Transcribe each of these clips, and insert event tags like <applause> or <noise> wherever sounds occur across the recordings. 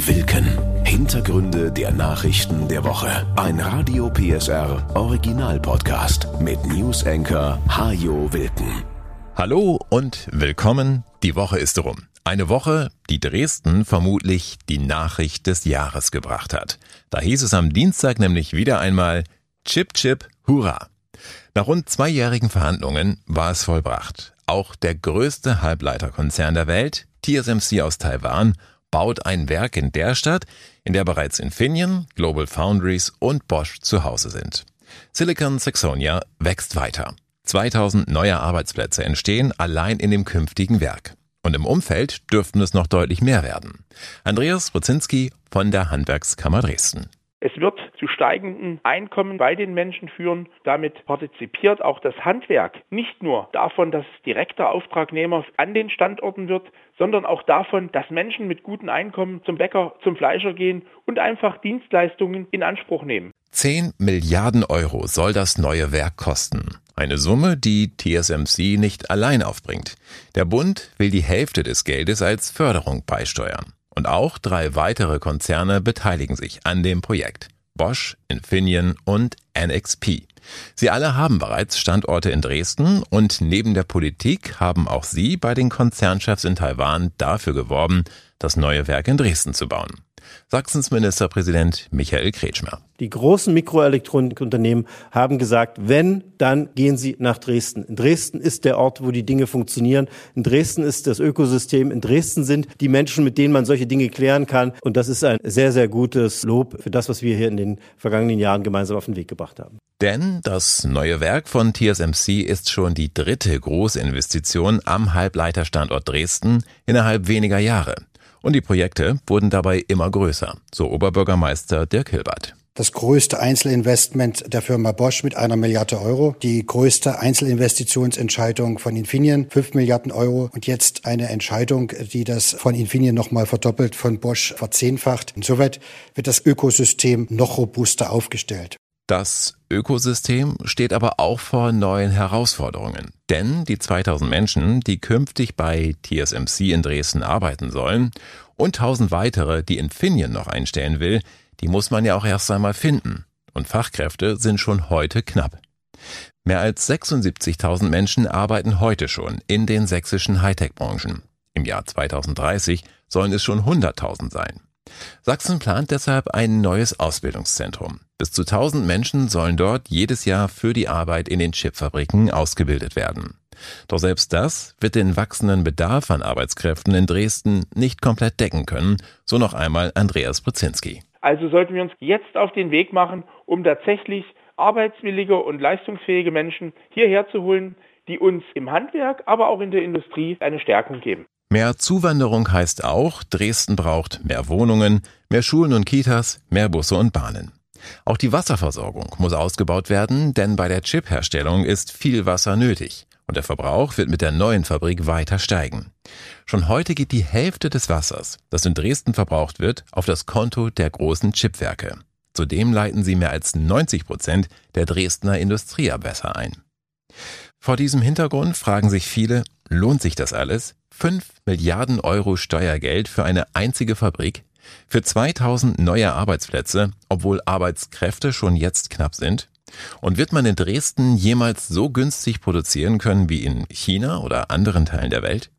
Wilken. Hintergründe der Nachrichten der Woche. Ein Radio PSR Original Podcast mit News Anchor Hajo Wilken. Hallo und willkommen. Die Woche ist rum. Eine Woche, die Dresden vermutlich die Nachricht des Jahres gebracht hat. Da hieß es am Dienstag nämlich wieder einmal Chip Chip Hurra. Nach rund zweijährigen Verhandlungen war es vollbracht. Auch der größte Halbleiterkonzern der Welt, TSMC aus Taiwan, baut ein Werk in der Stadt, in der bereits Infineon, Global Foundries und Bosch zu Hause sind. Silicon Saxonia wächst weiter. 2000 neue Arbeitsplätze entstehen allein in dem künftigen Werk. Und im Umfeld dürften es noch deutlich mehr werden. Andreas Rozinski von der Handwerkskammer Dresden. Es wird zu steigenden Einkommen bei den Menschen führen. Damit partizipiert auch das Handwerk nicht nur davon, dass direkter Auftragnehmer an den Standorten wird, sondern auch davon, dass Menschen mit guten Einkommen zum Bäcker, zum Fleischer gehen und einfach Dienstleistungen in Anspruch nehmen. 10 Milliarden Euro soll das neue Werk kosten. Eine Summe, die TSMC nicht allein aufbringt. Der Bund will die Hälfte des Geldes als Förderung beisteuern. Und auch drei weitere Konzerne beteiligen sich an dem Projekt. Bosch, Infineon und NXP. Sie alle haben bereits Standorte in Dresden und neben der Politik haben auch sie bei den Konzernchefs in Taiwan dafür geworben, das neue Werk in Dresden zu bauen. Sachsens Ministerpräsident Michael Kretschmer. Die großen Mikroelektronikunternehmen haben gesagt, wenn, dann gehen sie nach Dresden. In Dresden ist der Ort, wo die Dinge funktionieren. In Dresden ist das Ökosystem. In Dresden sind die Menschen, mit denen man solche Dinge klären kann. Und das ist ein sehr, sehr gutes Lob für das, was wir hier in den vergangenen Jahren gemeinsam auf den Weg gebracht haben. Denn das neue Werk von TSMC ist schon die dritte Großinvestition am Halbleiterstandort Dresden innerhalb weniger Jahre. Und die Projekte wurden dabei immer größer, so Oberbürgermeister Dirk Hilbert. Das größte Einzelinvestment der Firma Bosch mit einer Milliarde Euro. Die größte Einzelinvestitionsentscheidung von Infineon, fünf Milliarden Euro. Und jetzt eine Entscheidung, die das von Infineon nochmal verdoppelt, von Bosch verzehnfacht. Insoweit wird das Ökosystem noch robuster aufgestellt. Das Ökosystem steht aber auch vor neuen Herausforderungen. Denn die 2000 Menschen, die künftig bei TSMC in Dresden arbeiten sollen und 1000 weitere, die Infineon noch einstellen will, die muss man ja auch erst einmal finden. Und Fachkräfte sind schon heute knapp. Mehr als 76.000 Menschen arbeiten heute schon in den sächsischen Hightech-Branchen. Im Jahr 2030 sollen es schon 100.000 sein. Sachsen plant deshalb ein neues Ausbildungszentrum. Bis zu 1000 Menschen sollen dort jedes Jahr für die Arbeit in den Chipfabriken ausgebildet werden. Doch selbst das wird den wachsenden Bedarf an Arbeitskräften in Dresden nicht komplett decken können, so noch einmal Andreas Brzezinski. Also sollten wir uns jetzt auf den Weg machen, um tatsächlich arbeitswillige und leistungsfähige Menschen hierher zu holen, die uns im Handwerk, aber auch in der Industrie eine Stärkung geben. Mehr Zuwanderung heißt auch, Dresden braucht mehr Wohnungen, mehr Schulen und Kitas, mehr Busse und Bahnen. Auch die Wasserversorgung muss ausgebaut werden, denn bei der Chipherstellung ist viel Wasser nötig und der Verbrauch wird mit der neuen Fabrik weiter steigen. Schon heute geht die Hälfte des Wassers, das in Dresden verbraucht wird, auf das Konto der großen Chipwerke. Zudem leiten sie mehr als 90 Prozent der Dresdner Industrieabwässer ein. Vor diesem Hintergrund fragen sich viele, lohnt sich das alles? 5 Milliarden Euro Steuergeld für eine einzige Fabrik? Für 2000 neue Arbeitsplätze, obwohl Arbeitskräfte schon jetzt knapp sind? Und wird man in Dresden jemals so günstig produzieren können wie in China oder anderen Teilen der Welt?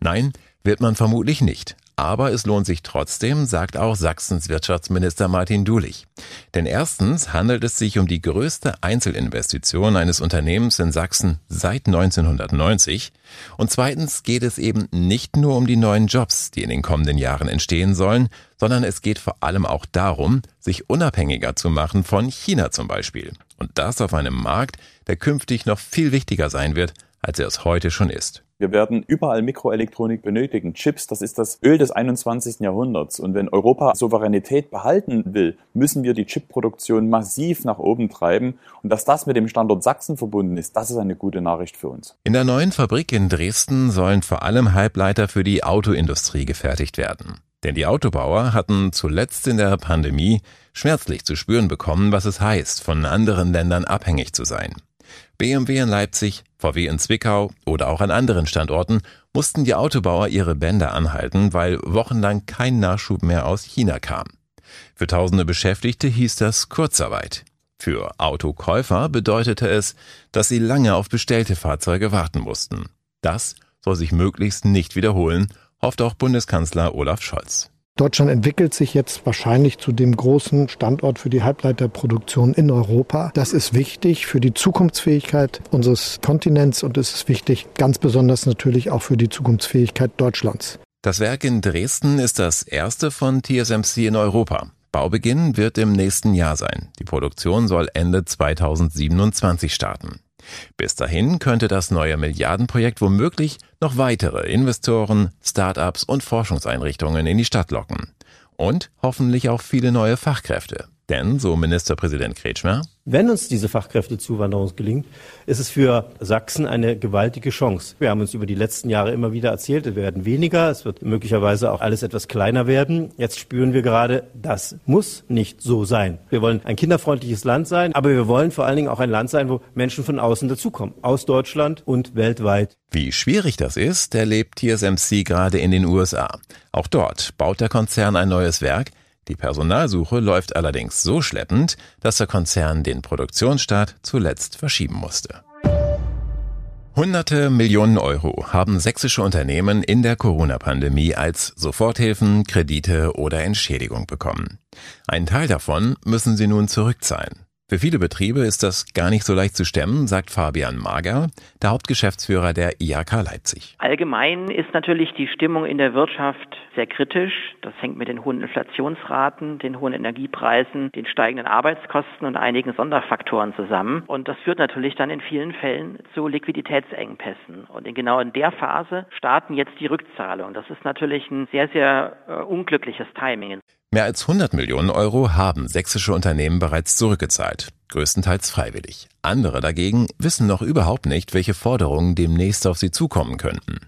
Nein, wird man vermutlich nicht. Aber es lohnt sich trotzdem, sagt auch Sachsens Wirtschaftsminister Martin Dulich. Denn erstens handelt es sich um die größte Einzelinvestition eines Unternehmens in Sachsen seit 1990. Und zweitens geht es eben nicht nur um die neuen Jobs, die in den kommenden Jahren entstehen sollen, sondern es geht vor allem auch darum, sich unabhängiger zu machen von China zum Beispiel. Und das auf einem Markt, der künftig noch viel wichtiger sein wird, als er es heute schon ist. Wir werden überall Mikroelektronik benötigen. Chips, das ist das Öl des 21. Jahrhunderts. Und wenn Europa Souveränität behalten will, müssen wir die Chipproduktion massiv nach oben treiben. Und dass das mit dem Standort Sachsen verbunden ist, das ist eine gute Nachricht für uns. In der neuen Fabrik in Dresden sollen vor allem Halbleiter für die Autoindustrie gefertigt werden. Denn die Autobauer hatten zuletzt in der Pandemie schmerzlich zu spüren bekommen, was es heißt, von anderen Ländern abhängig zu sein. BMW in Leipzig, VW in Zwickau oder auch an anderen Standorten mussten die Autobauer ihre Bänder anhalten, weil wochenlang kein Nachschub mehr aus China kam. Für tausende Beschäftigte hieß das Kurzarbeit. Für Autokäufer bedeutete es, dass sie lange auf bestellte Fahrzeuge warten mussten. Das soll sich möglichst nicht wiederholen, hofft auch Bundeskanzler Olaf Scholz. Deutschland entwickelt sich jetzt wahrscheinlich zu dem großen Standort für die Halbleiterproduktion in Europa. Das ist wichtig für die Zukunftsfähigkeit unseres Kontinents und es ist wichtig, ganz besonders natürlich auch für die Zukunftsfähigkeit Deutschlands. Das Werk in Dresden ist das erste von TSMC in Europa. Baubeginn wird im nächsten Jahr sein. Die Produktion soll Ende 2027 starten. Bis dahin könnte das neue Milliardenprojekt womöglich noch weitere Investoren, Start-ups und Forschungseinrichtungen in die Stadt locken. Und hoffentlich auch viele neue Fachkräfte. Denn, so Ministerpräsident Kretschmer, wenn uns diese Fachkräftezuwanderung gelingt, ist es für Sachsen eine gewaltige Chance. Wir haben uns über die letzten Jahre immer wieder erzählt, wir werden weniger, es wird möglicherweise auch alles etwas kleiner werden. Jetzt spüren wir gerade, das muss nicht so sein. Wir wollen ein kinderfreundliches Land sein, aber wir wollen vor allen Dingen auch ein Land sein, wo Menschen von außen dazukommen, aus Deutschland und weltweit. Wie schwierig das ist, erlebt TSMC gerade in den USA. Auch dort baut der Konzern ein neues Werk, die Personalsuche läuft allerdings so schleppend, dass der Konzern den Produktionsstart zuletzt verschieben musste. Hunderte Millionen Euro haben sächsische Unternehmen in der Corona-Pandemie als Soforthilfen, Kredite oder Entschädigung bekommen. Ein Teil davon müssen sie nun zurückzahlen. Für viele Betriebe ist das gar nicht so leicht zu stemmen, sagt Fabian Mager, der Hauptgeschäftsführer der IHK Leipzig. Allgemein ist natürlich die Stimmung in der Wirtschaft sehr kritisch. Das hängt mit den hohen Inflationsraten, den hohen Energiepreisen, den steigenden Arbeitskosten und einigen Sonderfaktoren zusammen. Und das führt natürlich dann in vielen Fällen zu Liquiditätsengpässen. Und in genau in der Phase starten jetzt die Rückzahlungen. Das ist natürlich ein sehr, sehr äh, unglückliches Timing. Mehr als 100 Millionen Euro haben sächsische Unternehmen bereits zurückgezahlt, größtenteils freiwillig. Andere dagegen wissen noch überhaupt nicht, welche Forderungen demnächst auf sie zukommen könnten.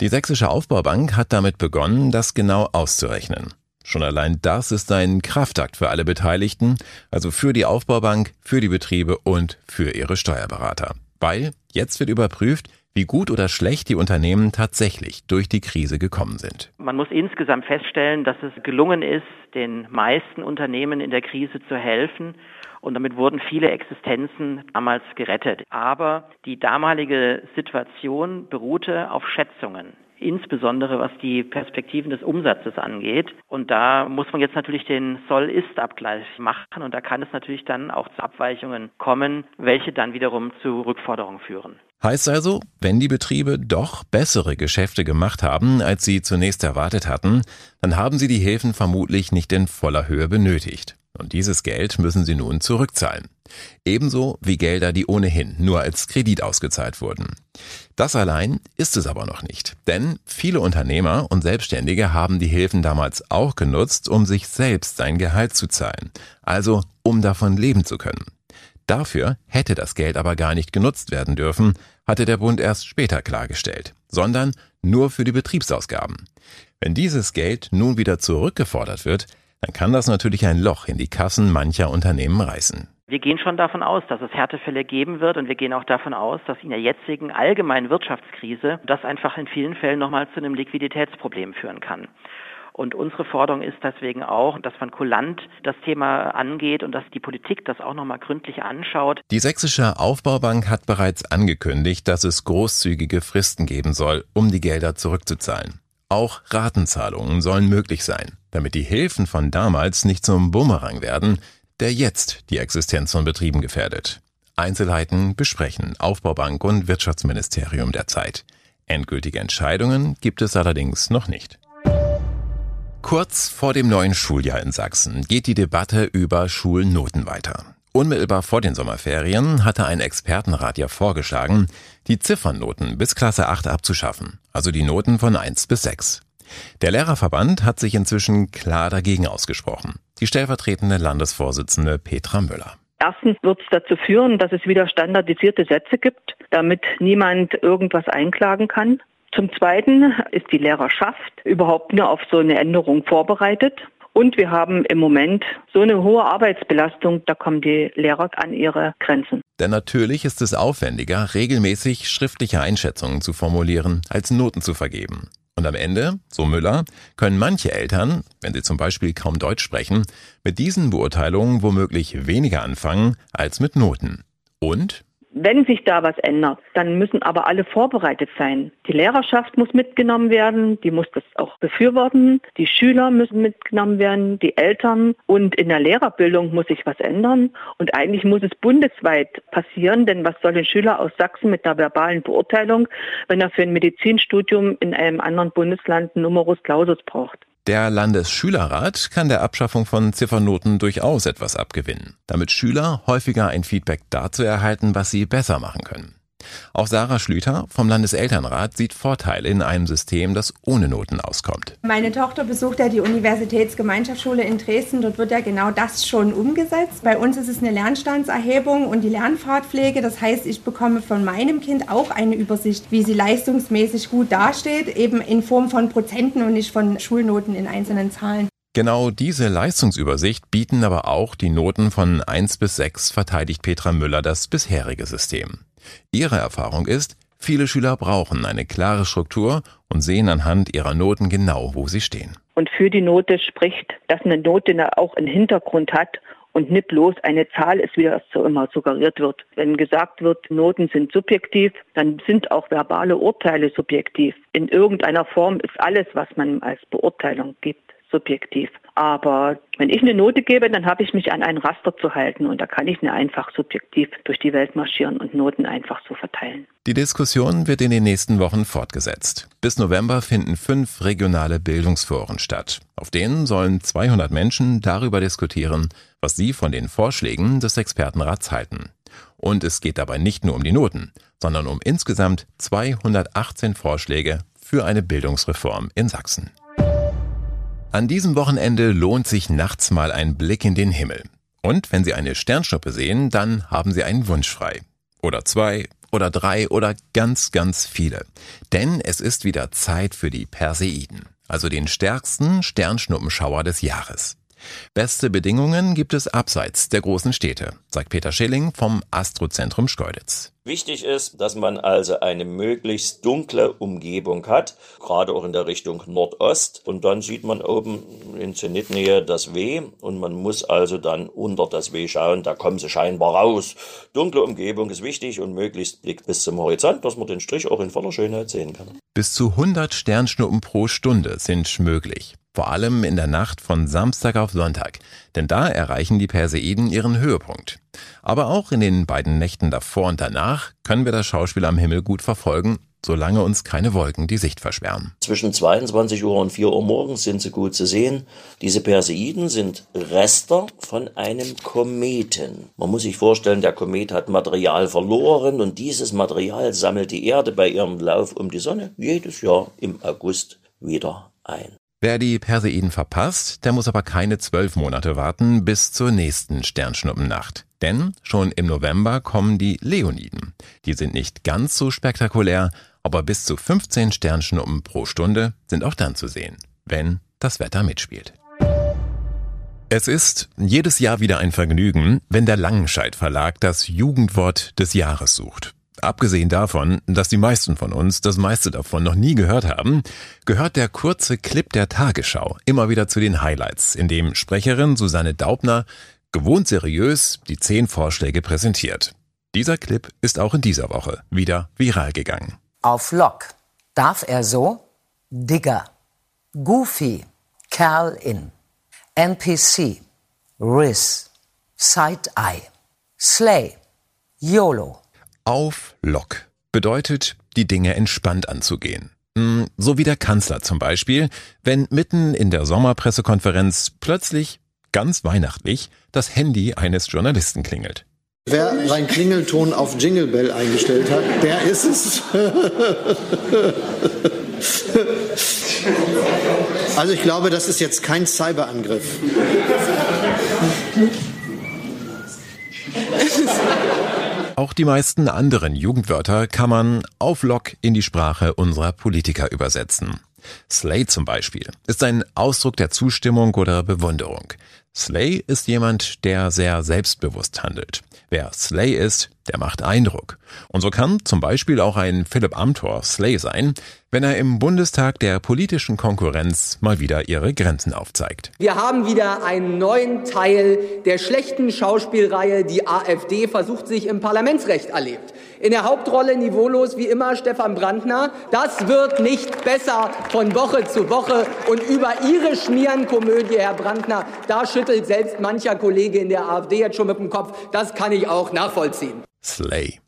Die Sächsische Aufbaubank hat damit begonnen, das genau auszurechnen. Schon allein das ist ein Kraftakt für alle Beteiligten, also für die Aufbaubank, für die Betriebe und für ihre Steuerberater. Weil jetzt wird überprüft, wie gut oder schlecht die Unternehmen tatsächlich durch die Krise gekommen sind. Man muss insgesamt feststellen, dass es gelungen ist, den meisten Unternehmen in der Krise zu helfen. Und damit wurden viele Existenzen damals gerettet. Aber die damalige Situation beruhte auf Schätzungen insbesondere was die Perspektiven des Umsatzes angeht. Und da muss man jetzt natürlich den Soll-Ist-Abgleich machen und da kann es natürlich dann auch zu Abweichungen kommen, welche dann wiederum zu Rückforderungen führen. Heißt also, wenn die Betriebe doch bessere Geschäfte gemacht haben, als sie zunächst erwartet hatten, dann haben sie die Hilfen vermutlich nicht in voller Höhe benötigt. Und dieses Geld müssen sie nun zurückzahlen. Ebenso wie Gelder, die ohnehin nur als Kredit ausgezahlt wurden. Das allein ist es aber noch nicht, denn viele Unternehmer und Selbstständige haben die Hilfen damals auch genutzt, um sich selbst sein Gehalt zu zahlen, also um davon leben zu können. Dafür hätte das Geld aber gar nicht genutzt werden dürfen, hatte der Bund erst später klargestellt, sondern nur für die Betriebsausgaben. Wenn dieses Geld nun wieder zurückgefordert wird, dann kann das natürlich ein Loch in die Kassen mancher Unternehmen reißen. Wir gehen schon davon aus, dass es Härtefälle geben wird und wir gehen auch davon aus, dass in der jetzigen allgemeinen Wirtschaftskrise das einfach in vielen Fällen nochmal zu einem Liquiditätsproblem führen kann. Und unsere Forderung ist deswegen auch, dass man kulant das Thema angeht und dass die Politik das auch nochmal gründlich anschaut. Die Sächsische Aufbaubank hat bereits angekündigt, dass es großzügige Fristen geben soll, um die Gelder zurückzuzahlen. Auch Ratenzahlungen sollen möglich sein, damit die Hilfen von damals nicht zum Bumerang werden, der jetzt die Existenz von Betrieben gefährdet. Einzelheiten besprechen Aufbaubank und Wirtschaftsministerium derzeit. Endgültige Entscheidungen gibt es allerdings noch nicht. Kurz vor dem neuen Schuljahr in Sachsen geht die Debatte über Schulnoten weiter. Unmittelbar vor den Sommerferien hatte ein Expertenrat ja vorgeschlagen, die Ziffernnoten bis Klasse 8 abzuschaffen, also die Noten von 1 bis 6. Der Lehrerverband hat sich inzwischen klar dagegen ausgesprochen. Die stellvertretende Landesvorsitzende Petra Müller. Erstens wird es dazu führen, dass es wieder standardisierte Sätze gibt, damit niemand irgendwas einklagen kann. Zum Zweiten ist die Lehrerschaft überhaupt nur auf so eine Änderung vorbereitet. Und wir haben im Moment so eine hohe Arbeitsbelastung, da kommen die Lehrer an ihre Grenzen. Denn natürlich ist es aufwendiger, regelmäßig schriftliche Einschätzungen zu formulieren, als Noten zu vergeben. Und am Ende, so Müller, können manche Eltern, wenn sie zum Beispiel kaum Deutsch sprechen, mit diesen Beurteilungen womöglich weniger anfangen als mit Noten. Und wenn sich da was ändert, dann müssen aber alle vorbereitet sein. Die Lehrerschaft muss mitgenommen werden, die muss das auch befürworten, die Schüler müssen mitgenommen werden, die Eltern und in der Lehrerbildung muss sich was ändern und eigentlich muss es bundesweit passieren, denn was soll ein Schüler aus Sachsen mit der verbalen Beurteilung, wenn er für ein Medizinstudium in einem anderen Bundesland Numerus Clausus braucht? Der Landesschülerrat kann der Abschaffung von Ziffernoten durchaus etwas abgewinnen, damit Schüler häufiger ein Feedback dazu erhalten, was sie besser machen können. Auch Sarah Schlüter vom Landeselternrat sieht Vorteile in einem System, das ohne Noten auskommt. Meine Tochter besucht ja die Universitätsgemeinschaftsschule in Dresden. Dort wird ja genau das schon umgesetzt. Bei uns ist es eine Lernstandserhebung und die Lernfahrtpflege. Das heißt, ich bekomme von meinem Kind auch eine Übersicht, wie sie leistungsmäßig gut dasteht, eben in Form von Prozenten und nicht von Schulnoten in einzelnen Zahlen. Genau diese Leistungsübersicht bieten aber auch die Noten von 1 bis 6, verteidigt Petra Müller das bisherige System. Ihre Erfahrung ist, viele Schüler brauchen eine klare Struktur und sehen anhand ihrer Noten genau, wo sie stehen. Und für die Note spricht, dass eine Note auch einen Hintergrund hat und nicht bloß eine Zahl ist, wie das so immer suggeriert wird. Wenn gesagt wird, Noten sind subjektiv, dann sind auch verbale Urteile subjektiv. In irgendeiner Form ist alles, was man als Beurteilung gibt subjektiv. Aber wenn ich eine Note gebe, dann habe ich mich an ein Raster zu halten und da kann ich nicht einfach subjektiv durch die Welt marschieren und Noten einfach so verteilen. Die Diskussion wird in den nächsten Wochen fortgesetzt. Bis November finden fünf regionale Bildungsforen statt. Auf denen sollen 200 Menschen darüber diskutieren, was sie von den Vorschlägen des Expertenrats halten. Und es geht dabei nicht nur um die Noten, sondern um insgesamt 218 Vorschläge für eine Bildungsreform in Sachsen. An diesem Wochenende lohnt sich nachts mal ein Blick in den Himmel. Und wenn Sie eine Sternschnuppe sehen, dann haben Sie einen Wunsch frei. Oder zwei, oder drei, oder ganz, ganz viele. Denn es ist wieder Zeit für die Perseiden, also den stärksten Sternschnuppenschauer des Jahres. Beste Bedingungen gibt es abseits der großen Städte, sagt Peter Schilling vom Astrozentrum Schkeuditz. Wichtig ist, dass man also eine möglichst dunkle Umgebung hat, gerade auch in der Richtung Nordost. Und dann sieht man oben in Zenitnähe das W und man muss also dann unter das W schauen, da kommen sie scheinbar raus. Dunkle Umgebung ist wichtig und möglichst Blick bis zum Horizont, dass man den Strich auch in voller Schönheit sehen kann. Bis zu 100 Sternschnuppen pro Stunde sind möglich vor allem in der Nacht von Samstag auf Sonntag, denn da erreichen die Perseiden ihren Höhepunkt. Aber auch in den beiden Nächten davor und danach können wir das Schauspiel am Himmel gut verfolgen, solange uns keine Wolken die Sicht versperren. Zwischen 22 Uhr und 4 Uhr morgens sind sie gut zu sehen. Diese Perseiden sind Rester von einem Kometen. Man muss sich vorstellen, der Komet hat Material verloren und dieses Material sammelt die Erde bei ihrem Lauf um die Sonne jedes Jahr im August wieder ein. Wer die Perseiden verpasst, der muss aber keine zwölf Monate warten bis zur nächsten Sternschnuppennacht. Denn schon im November kommen die Leoniden. Die sind nicht ganz so spektakulär, aber bis zu 15 Sternschnuppen pro Stunde sind auch dann zu sehen, wenn das Wetter mitspielt. Es ist jedes Jahr wieder ein Vergnügen, wenn der Langenscheidt Verlag das Jugendwort des Jahres sucht. Abgesehen davon, dass die meisten von uns das meiste davon noch nie gehört haben, gehört der kurze Clip der Tagesschau immer wieder zu den Highlights, in dem Sprecherin Susanne Daubner gewohnt seriös die zehn Vorschläge präsentiert. Dieser Clip ist auch in dieser Woche wieder viral gegangen. Auf Lock darf er so Digger, Goofy, Kerl in, NPC, Riz, Side-Eye, Slay, YOLO, auf Lock bedeutet, die Dinge entspannt anzugehen. Hm, so wie der Kanzler zum Beispiel, wenn mitten in der Sommerpressekonferenz plötzlich, ganz weihnachtlich, das Handy eines Journalisten klingelt. Wer seinen Klingelton auf Jingle Bell eingestellt hat, der ist es. <laughs> Also ich glaube, das ist jetzt kein Cyberangriff. Auch die meisten anderen Jugendwörter kann man auf Lock in die Sprache unserer Politiker übersetzen. Slay zum Beispiel ist ein Ausdruck der Zustimmung oder Bewunderung. Slay ist jemand, der sehr selbstbewusst handelt. Wer Slay ist, der macht Eindruck. Und so kann zum Beispiel auch ein Philipp Amthor Slay sein, wenn er im Bundestag der politischen Konkurrenz mal wieder ihre Grenzen aufzeigt. Wir haben wieder einen neuen Teil der schlechten Schauspielreihe, die AfD versucht sich im Parlamentsrecht erlebt. In der Hauptrolle niveaulos wie immer Stefan Brandner. Das wird nicht besser von Woche zu Woche. Und über Ihre Schmierenkomödie, Herr Brandner, da schüttelt selbst mancher Kollege in der AfD jetzt schon mit dem Kopf. Das kann ich auch nachvollziehen. Slay.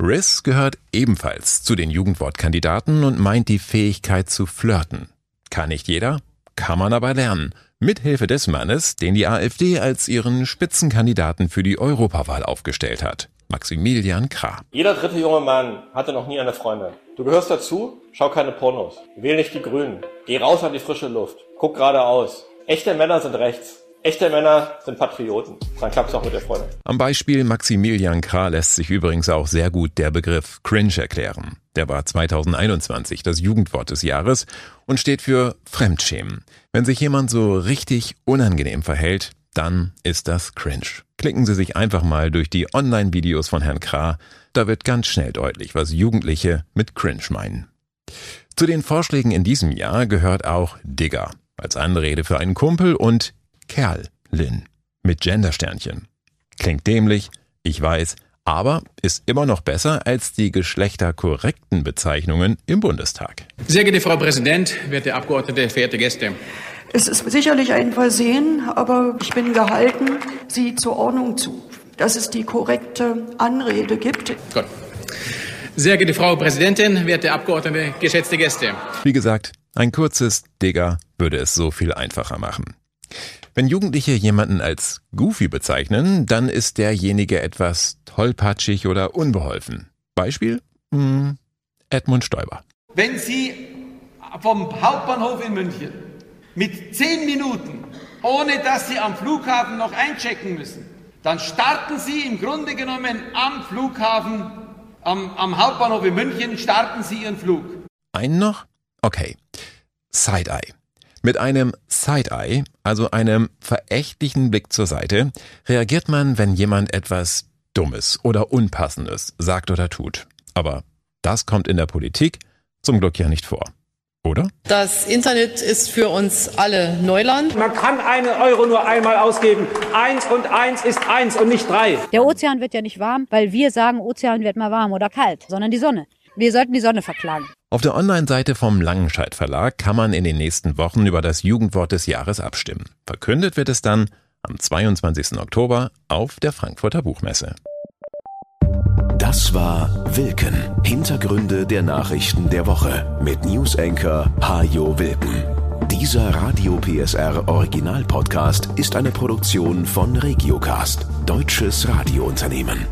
Riz gehört ebenfalls zu den Jugendwortkandidaten und meint die Fähigkeit zu flirten. Kann nicht jeder, kann man aber lernen. Mithilfe des Mannes, den die AfD als ihren Spitzenkandidaten für die Europawahl aufgestellt hat. Maximilian Krah. Jeder dritte junge Mann hatte noch nie eine Freundin. Du gehörst dazu, schau keine Pornos. Wähl nicht die Grünen. Geh raus an die frische Luft. Guck geradeaus. Echte Männer sind rechts. Echte Männer sind Patrioten. Dann klappt es auch mit der Freundin. Am Beispiel Maximilian Krah lässt sich übrigens auch sehr gut der Begriff Cringe erklären. Der war 2021 das Jugendwort des Jahres und steht für Fremdschämen. Wenn sich jemand so richtig unangenehm verhält, dann ist das cringe. Klicken Sie sich einfach mal durch die Online-Videos von Herrn Krah, da wird ganz schnell deutlich, was Jugendliche mit cringe meinen. Zu den Vorschlägen in diesem Jahr gehört auch Digger als Anrede für einen Kumpel und Kerl, Lin, mit Gendersternchen. Klingt dämlich, ich weiß, aber ist immer noch besser als die geschlechterkorrekten Bezeichnungen im Bundestag. Sehr geehrte Frau Präsident, werte Abgeordnete, verehrte Gäste. Es ist sicherlich ein Versehen, aber ich bin gehalten, Sie zur Ordnung zu, dass es die korrekte Anrede gibt. Gut. Sehr geehrte Frau Präsidentin, werte Abgeordnete, geschätzte Gäste. Wie gesagt, ein kurzes Digger würde es so viel einfacher machen. Wenn Jugendliche jemanden als Goofy bezeichnen, dann ist derjenige etwas tollpatschig oder unbeholfen. Beispiel? Hm, Edmund Stoiber. Wenn Sie vom Hauptbahnhof in München mit zehn Minuten, ohne dass Sie am Flughafen noch einchecken müssen, dann starten Sie im Grunde genommen am Flughafen, am, am Hauptbahnhof in München, starten Sie Ihren Flug. Einen noch? Okay. Side-Eye. Mit einem Side-Eye, also einem verächtlichen Blick zur Seite, reagiert man, wenn jemand etwas Dummes oder Unpassendes sagt oder tut. Aber das kommt in der Politik zum Glück ja nicht vor oder? Das Internet ist für uns alle Neuland. Man kann einen Euro nur einmal ausgeben. Eins und eins ist eins und nicht drei. Der Ozean wird ja nicht warm, weil wir sagen, Ozean wird mal warm oder kalt, sondern die Sonne. Wir sollten die Sonne verklagen. Auf der Online-Seite vom Langenscheidt Verlag kann man in den nächsten Wochen über das Jugendwort des Jahres abstimmen. Verkündet wird es dann am 22. Oktober auf der Frankfurter Buchmesse. Das war Wilken. Hintergründe der Nachrichten der Woche mit Newsenker Hajo Wilken. Dieser Radio PSR Original Podcast ist eine Produktion von Regiocast, deutsches Radiounternehmen.